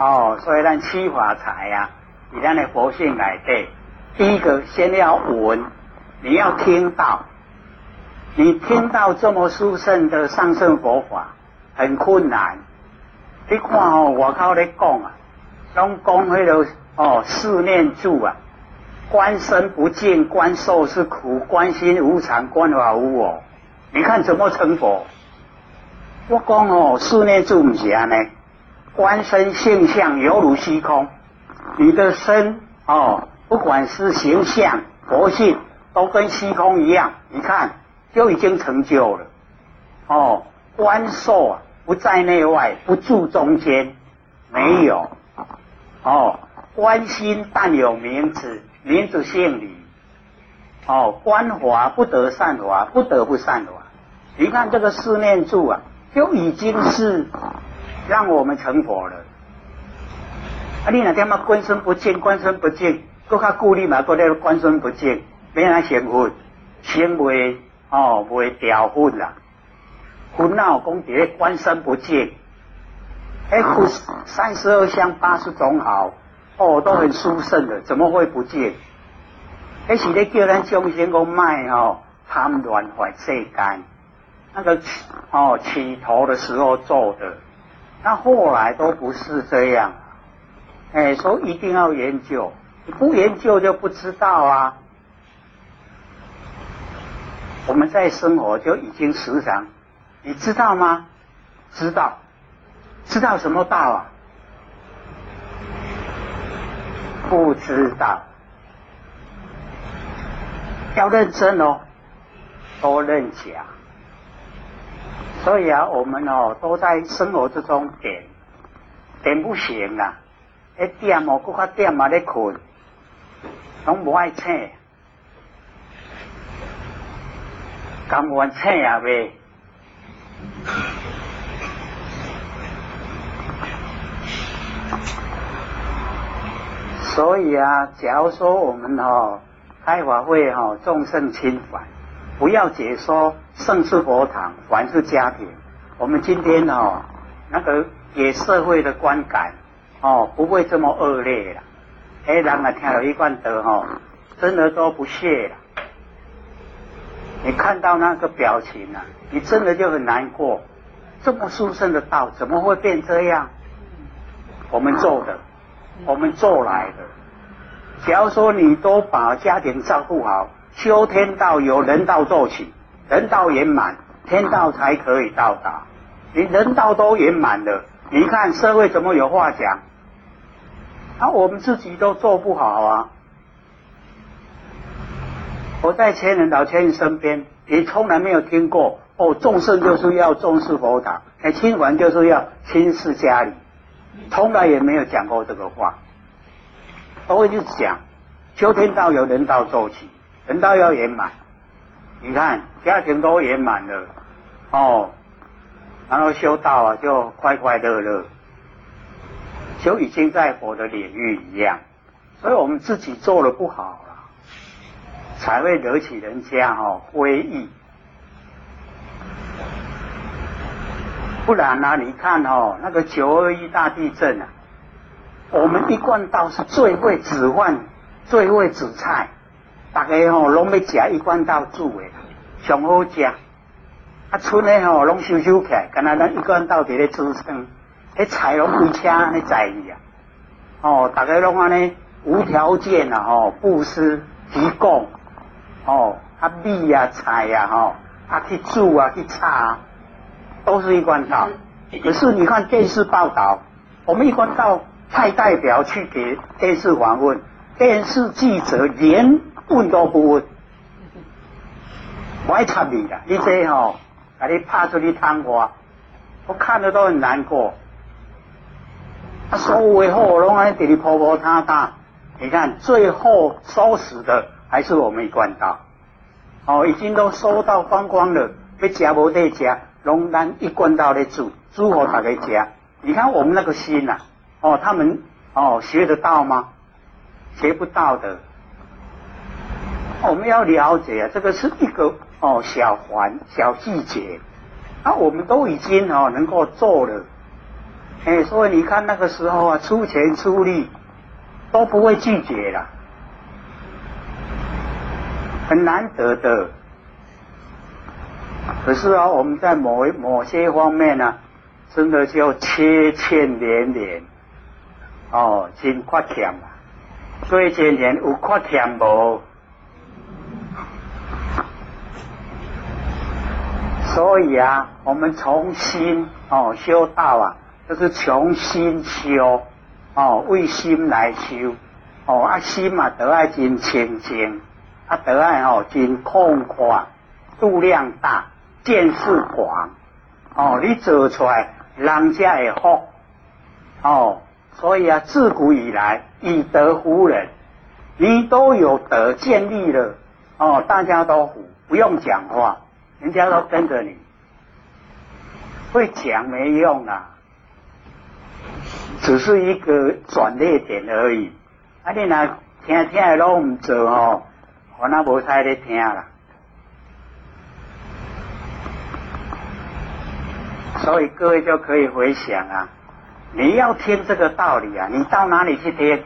哦，所以咱七法财呀，你咱的佛性来对，第一个先要闻，你要听到，你听到这么殊胜的上圣佛法，很困难。你看哦，我靠咧讲啊，拢讲迄个哦四念住啊，观身不净，观受是苦，观心无常，观法无我。你看怎么成佛？我讲哦，四念住唔是安尼。观身性相犹如虚空，你的身哦，不管是形象、佛性，都跟虚空一样。你看，就已经成就了。哦，观受啊，不在内外，不住中间，没有。哦，观心但有名字，名字姓李。哦，观华不得善华，不得不善华。你看这个四念住啊，就已经是。让我们成佛了。啊，你那点嘛，观身不净，观身不净，搁较顾虑嘛，搁咧观身不净，免来成佛，成袂哦，袂掉分啦。分闹讲伫咧观身不净，哎，三十二相八十种好，哦，都很殊胜的，怎么会不净？那是咧叫咱众生讲卖哦，贪乱坏世间，那个哦起头的时候做的。那后来都不是这样，哎，说一定要研究，你不研究就不知道啊。我们在生活就已经时常，你知道吗？知道，知道什么道啊？不知道，要认真哦，多认假。所以啊，我们哦都在生活之中点点不行啊，一点哦，搁较点嘛咧困，拢无爱醒，甘愿醒也未。所以啊，假如说我们哦开法会哈，众生侵犯。不要解说盛世佛堂，凡是家庭。我们今天哦，那个给社会的观感哦，不会这么恶劣了。哎，人啊，听了一贯德哦，真的都不屑了。你看到那个表情啊，你真的就很难过。这么殊胜的道，怎么会变这样？我们做的，我们做来的。假如说你都把家庭照顾好。修天道由人道做起，人道圆满，天道才可以到达。你人道都圆满了，你看社会怎么有话讲？啊，我们自己都做不好啊！我在千人老千人身边，也从来没有听过哦，众生就是要重视佛堂，哎，亲还就是要亲视家里，从来也没有讲过这个话。都会就讲，修天道由人道做起。人道要圆满，你看家庭都圆满了，哦，然后修道啊就快快乐乐，就已经在佛的领域一样，所以我们自己做的不好了，才会惹起人家哦非议。不然呢？你看哦，那个九二一大地震啊，我们一贯道是最会指唤、最会指菜。大家吼拢要食一贯到煮的，上好食。啊，村的吼拢收收起来，干那咱一贯道伫咧支撑，迄菜拢规车安尼在意啊。哦，大家拢安尼无条件啊，吼布施提供，哦，啊米啊菜啊，吼啊去煮啊去炒，都是一贯道。可是你看电视报道，我们一贯道派代表去给电视访问，电视记者连。问都不问，我爱插你啦！你这吼，把你拍出去谈话，我看着都很难过。啊，所有的货拢安尼给你婆婆塌塌，你看最后收拾的还是我们一贯道。哦，已经都收到光光了，要食无得食，拢咱一贯道来煮，煮好大家食。你看我们那个心呐，哦，他们哦学得到吗？学不到的。我们要了解啊，这个是一个哦小环小细节，那我们都已经哦能够做了，哎，所以你看那个时候啊，出钱出力都不会拒绝了，很难得的。可是啊，我们在某某些方面呢，真的就缺欠连连，哦，真缺欠啊！所以今年有缺欠无？所以啊，我们从心哦修道啊。就是从心修，哦，为心来修，哦，啊心嘛得爱真清净，啊得爱哦真空旷，度量大，见识广，哦，你做出来人家会福，哦，所以啊，自古以来以德服人，你都有德建立了，哦，大家都服，不用讲话，人家都跟着你，会讲没用啊。只是一个转捩点而已。啊，你那听听的拢唔做哦，我那无太咧听啦。所以各位就可以回想啊，你要听这个道理啊，你到哪里去听？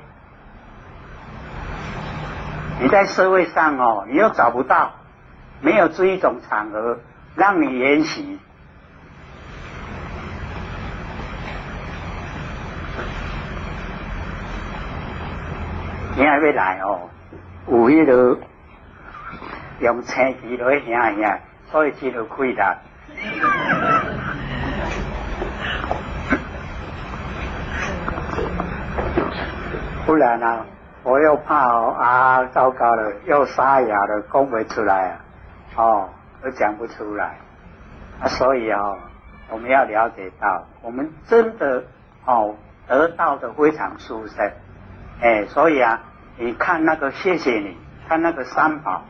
你在社会上哦，你又找不到，没有这一种场合让你研习。你还要来哦？有迄个用车机来行行，所以只有亏啦。不然啊，我又怕哦啊，糟糕了，又沙哑了，讲不出来啊，哦，都讲不出来啊。所以哦，我们要了解到，我们真的哦得到的非常殊胜。哎，所以啊，你看那个谢谢你，看那个三宝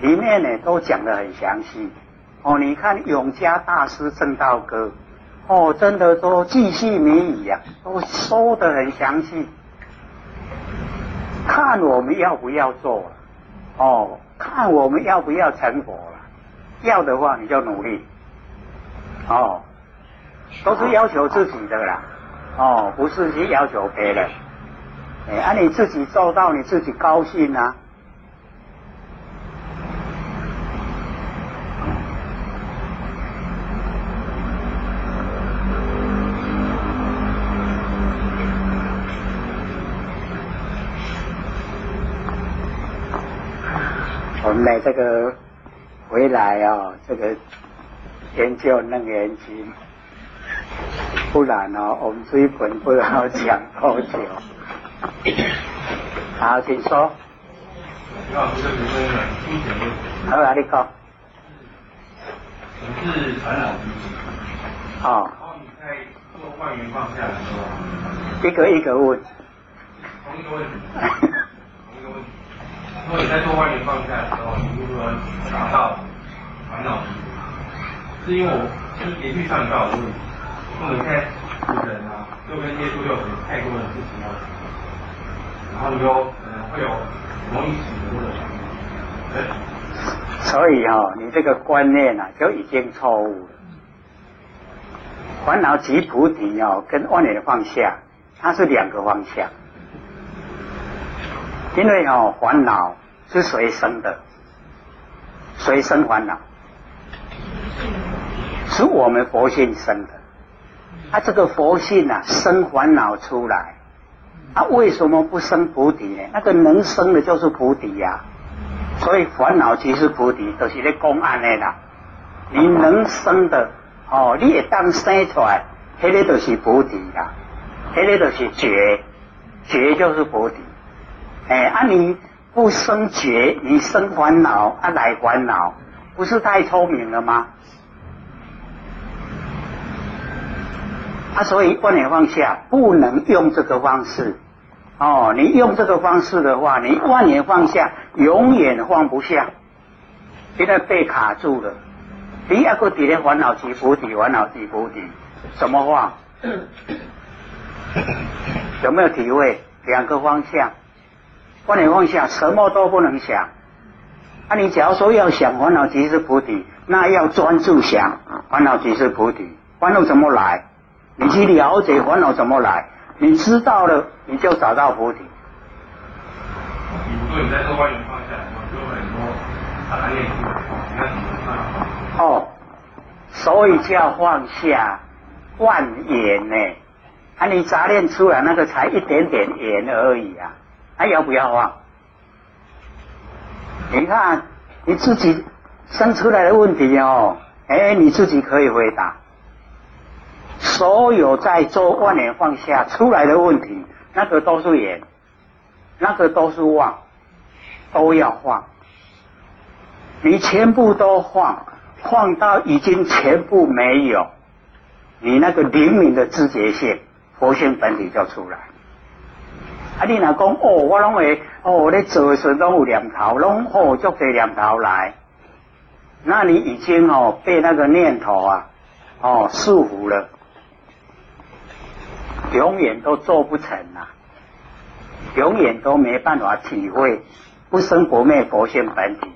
里面呢，都讲的很详细。哦，你看永嘉大师正道歌，哦，真的都记细弥遗呀，都说的很详细。看我们要不要做，哦，看我们要不要成佛了。要的话，你就努力。哦，都是要求自己的啦。哦，不是去要求别人。哎，啊，你自己做到，你自己高兴啊！来这个回来啊，这个研究楞严经，不然呢，我们这一本不知道讲多久。好，请说。好，哪里讲？你是传染病。哦。然后你在做万元放下的时候，一个一个问。同一个问题。同一个问题。如果你在做万元放下的时候，你如何达到烦恼是因为我就是连续上一道的问题，因为现在人啊，就跟接触六水太多的事情要。然后你就可能会有容易起的这个所以哦，你这个观念啊就已经错误了。烦恼即菩提哦，跟万年放下，它是两个方向。因为哦，烦恼是谁生的？谁生烦恼？是我们佛性生的。啊，这个佛性啊，生烦恼出来。他为什么不生菩提呢？那个能生的就是菩提呀，所以烦恼即是菩提，都是在公案的啦。你能生的哦，你也当生出来，那个都是菩提呀，那个都是觉，觉就是菩提。哎，啊你不生觉，你生烦恼啊来烦恼，不是太聪明了吗？啊，所以万年放下不能用这个方式。哦，你用这个方式的话，你万年放下，永远放不下，现在被卡住了。第二个底的烦恼即菩提，烦恼即菩提，什么话？有没有体会？两个方向，万年放下，什么都不能想。那你假如说要想烦恼即是菩提，那要专注想烦恼即是菩提，烦恼怎么来？你去了解烦恼怎么来，你知道了，你就找到菩提。比如说你在做万缘放下，就很多他念，你看怎么放？哦，所以叫放下万言呢。啊，你杂念出来那个才一点点言而已啊，还要不要放？你看你自己生出来的问题哦，哎，你自己可以回答。所有在做万年放下出来的问题，那个都是眼，那个都是妄，都要放。你全部都放，放到已经全部没有，你那个灵敏的知觉性，佛性本体就出来。啊，你若讲哦，我拢会哦，咧做时拢有念头，拢好足多念头来，那你已经哦被那个念头啊哦束缚了。永远都做不成啊，永远都没办法体会不生不灭佛性本体。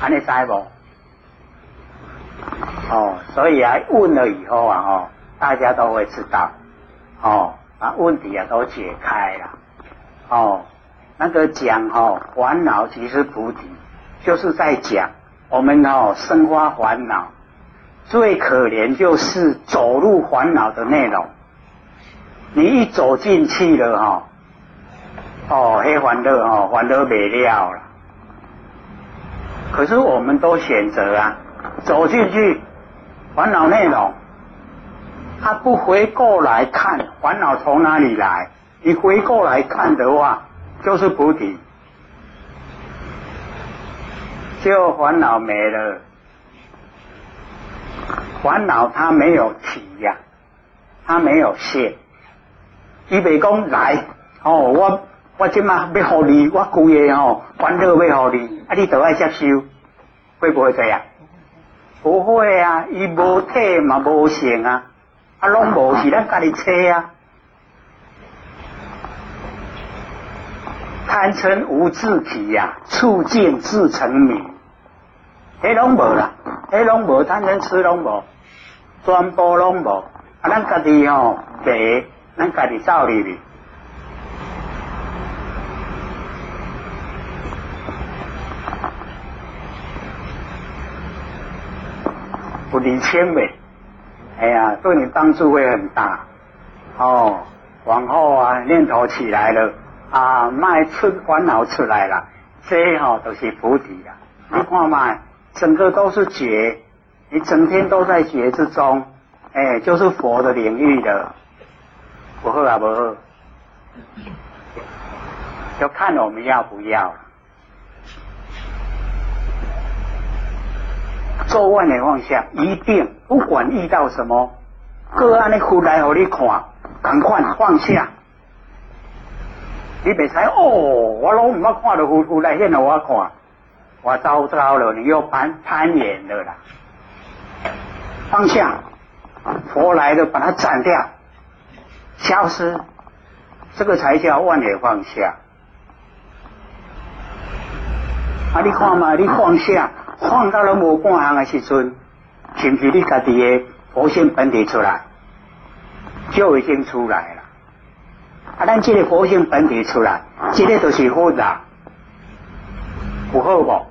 安尼知不？哦，所以啊，问了以后啊，哦，大家都会知道，哦，把问题啊都解开了，哦，那个讲哦，烦恼即是菩提，就是在讲我们哦生发烦恼。最可怜就是走入烦恼的内容，你一走进去了哈，哦，黑烦恼哦，烦恼没了了。可是我们都选择啊，走进去烦恼内容，他不回过来看烦恼从哪里来，你回过来看的话，就是菩提，就烦恼没了。烦恼它没有体呀，它没有现。伊袂讲来哦，我我今嘛要好你，我规个哦烦恼要好你，啊你都爱接受，会不会这样？不会啊，伊无体嘛无性啊，啊拢无是咱家己车啊。贪嗔无自体呀，促进自成名，迄拢无啦，迄拢无贪嗔痴拢无。全部拢无，啊！咱家己吼白，咱家己走入去，不理清呗。哎呀，对你帮助会很大。哦，往后啊，念头起来了，啊，卖出烦恼出来了，这吼都是菩提啊。你看嘛，整个都是觉。你整天都在觉之中，哎，就是佛的领域的，不好啊，不好，就看我们要不要。做万的放下，一定不管遇到什么个案的苦来和你看，赶快放下。你别猜哦，我老唔捌看到苦来现了我看，我糟糟了，你又攀攀岩了啦。放下，佛来的把它斩掉，消失，这个才叫万年放下。啊，你看嘛，你放下，放到了无半行的时阵，是不是你家己的佛性本体出来，就已经出来了。啊，咱这个佛性本体出来，这个都是好的，不好不？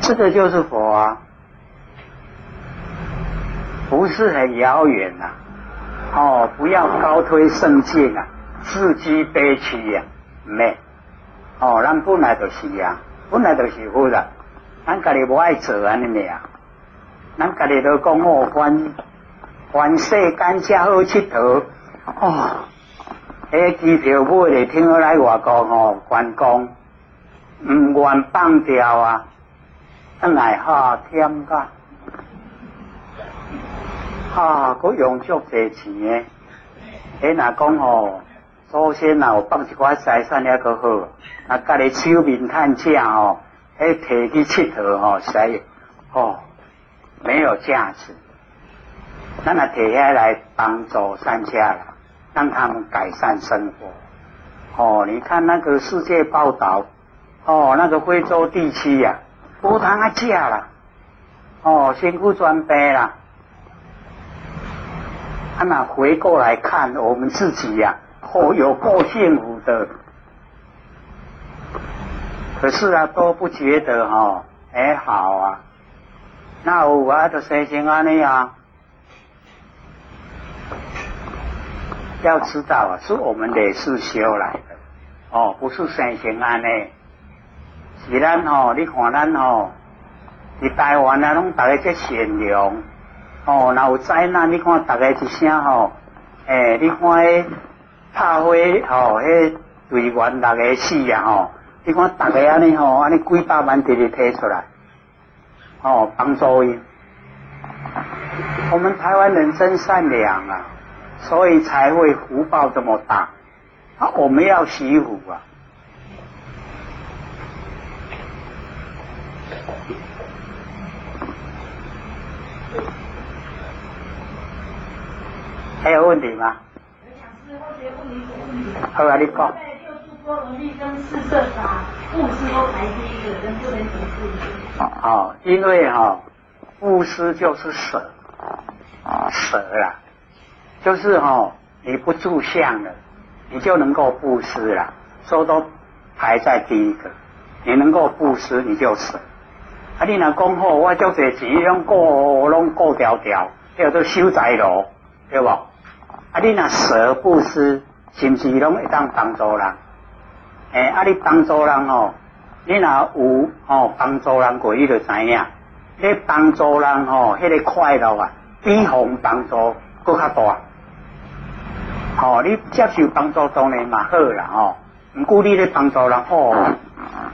这个就是佛啊，不是很遥远呐。哦，不要高推圣境啊，自居悲屈呀，没。哦，咱本来就是呀，本来就是好的，咱家己不爱做安尼呀，咱家己都讲哦，凡凡世间正好佚佗哦，迄机票买嚟听来外国哦，观光唔愿放掉啊。啊，来哈添噶，哈，佮用足侪钱诶。诶，若讲吼，祖先若有放一寡财产也个好，啊，家己手面趁正吼，诶，摕去佚佗吼，使吼没有价值。咱若摕下来帮助三家啦，让他们改善生活。哦，你看那个世界报道，哦，那个非洲地区呀。无通啊食啦，哦，辛苦准备啦。啊，那回过来看我们自己呀，哦，有够幸福的。可是啊，都不觉得哈，还，好啊。那我啊，就生成安尼啊。要知道啊，是我们累世修来的，哦，不是生成安尼。是咱吼，你看咱吼，伫台湾啊，拢大家即善良，哦，若有灾难，你看大家一声吼，诶，你看拍火吼，迄队员六个死啊吼，你看大家安尼吼，安尼几百万直直摕出来，哦，帮助伊。我们台湾人真善良啊，所以才会福报这么大。啊，我们要惜福啊。还有问题吗？好啊，你讲。哦，因为哈，布施就是舍，啊舍啦，就是哈，你不住相了，你就能够布施了，所以都排在第一个。你能够布施，你就舍。啊，你若讲好，我足侪钱拢过拢过条条，叫做修财路，对不？啊，你若舍布施，是毋是拢会当帮助人？诶，啊，你帮助人哦，你若有哦帮助人过，你就知影，你帮助人哦，迄个快乐啊，比互帮助搁较大。哦，你接受帮助当然嘛好啦，哦，毋过你咧帮助人哦，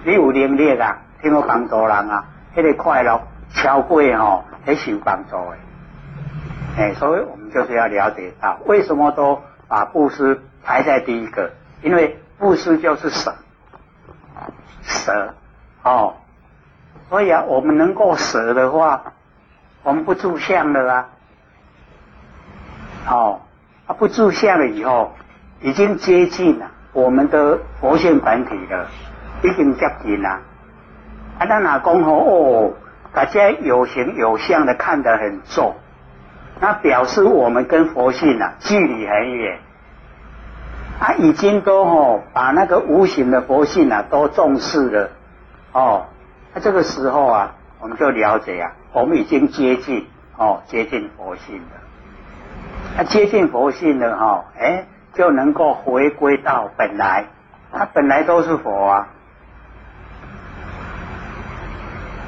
你有能力啊，听我帮助人啊。迄个快乐超过吼，很受帮助的，哎，所以我们就是要了解到，为什么都把布施排在第一个？因为布施就是舍，舍，哦，所以啊，我们能够舍的话，我们不住相了啊，哦，啊不住相了以后，已经接近了我们的佛性本体了，已经接近了。啊，那哪公吼哦，大家有形有相的看得很重，那表示我们跟佛性啊距离很远，他，已经都吼把那个无形的佛性啊都重视了，哦，那这个时候啊，我们就了解啊，我们已经接近哦接近佛性了，那接近佛性了哈，哎，就能够回归到本来，它本来都是佛啊。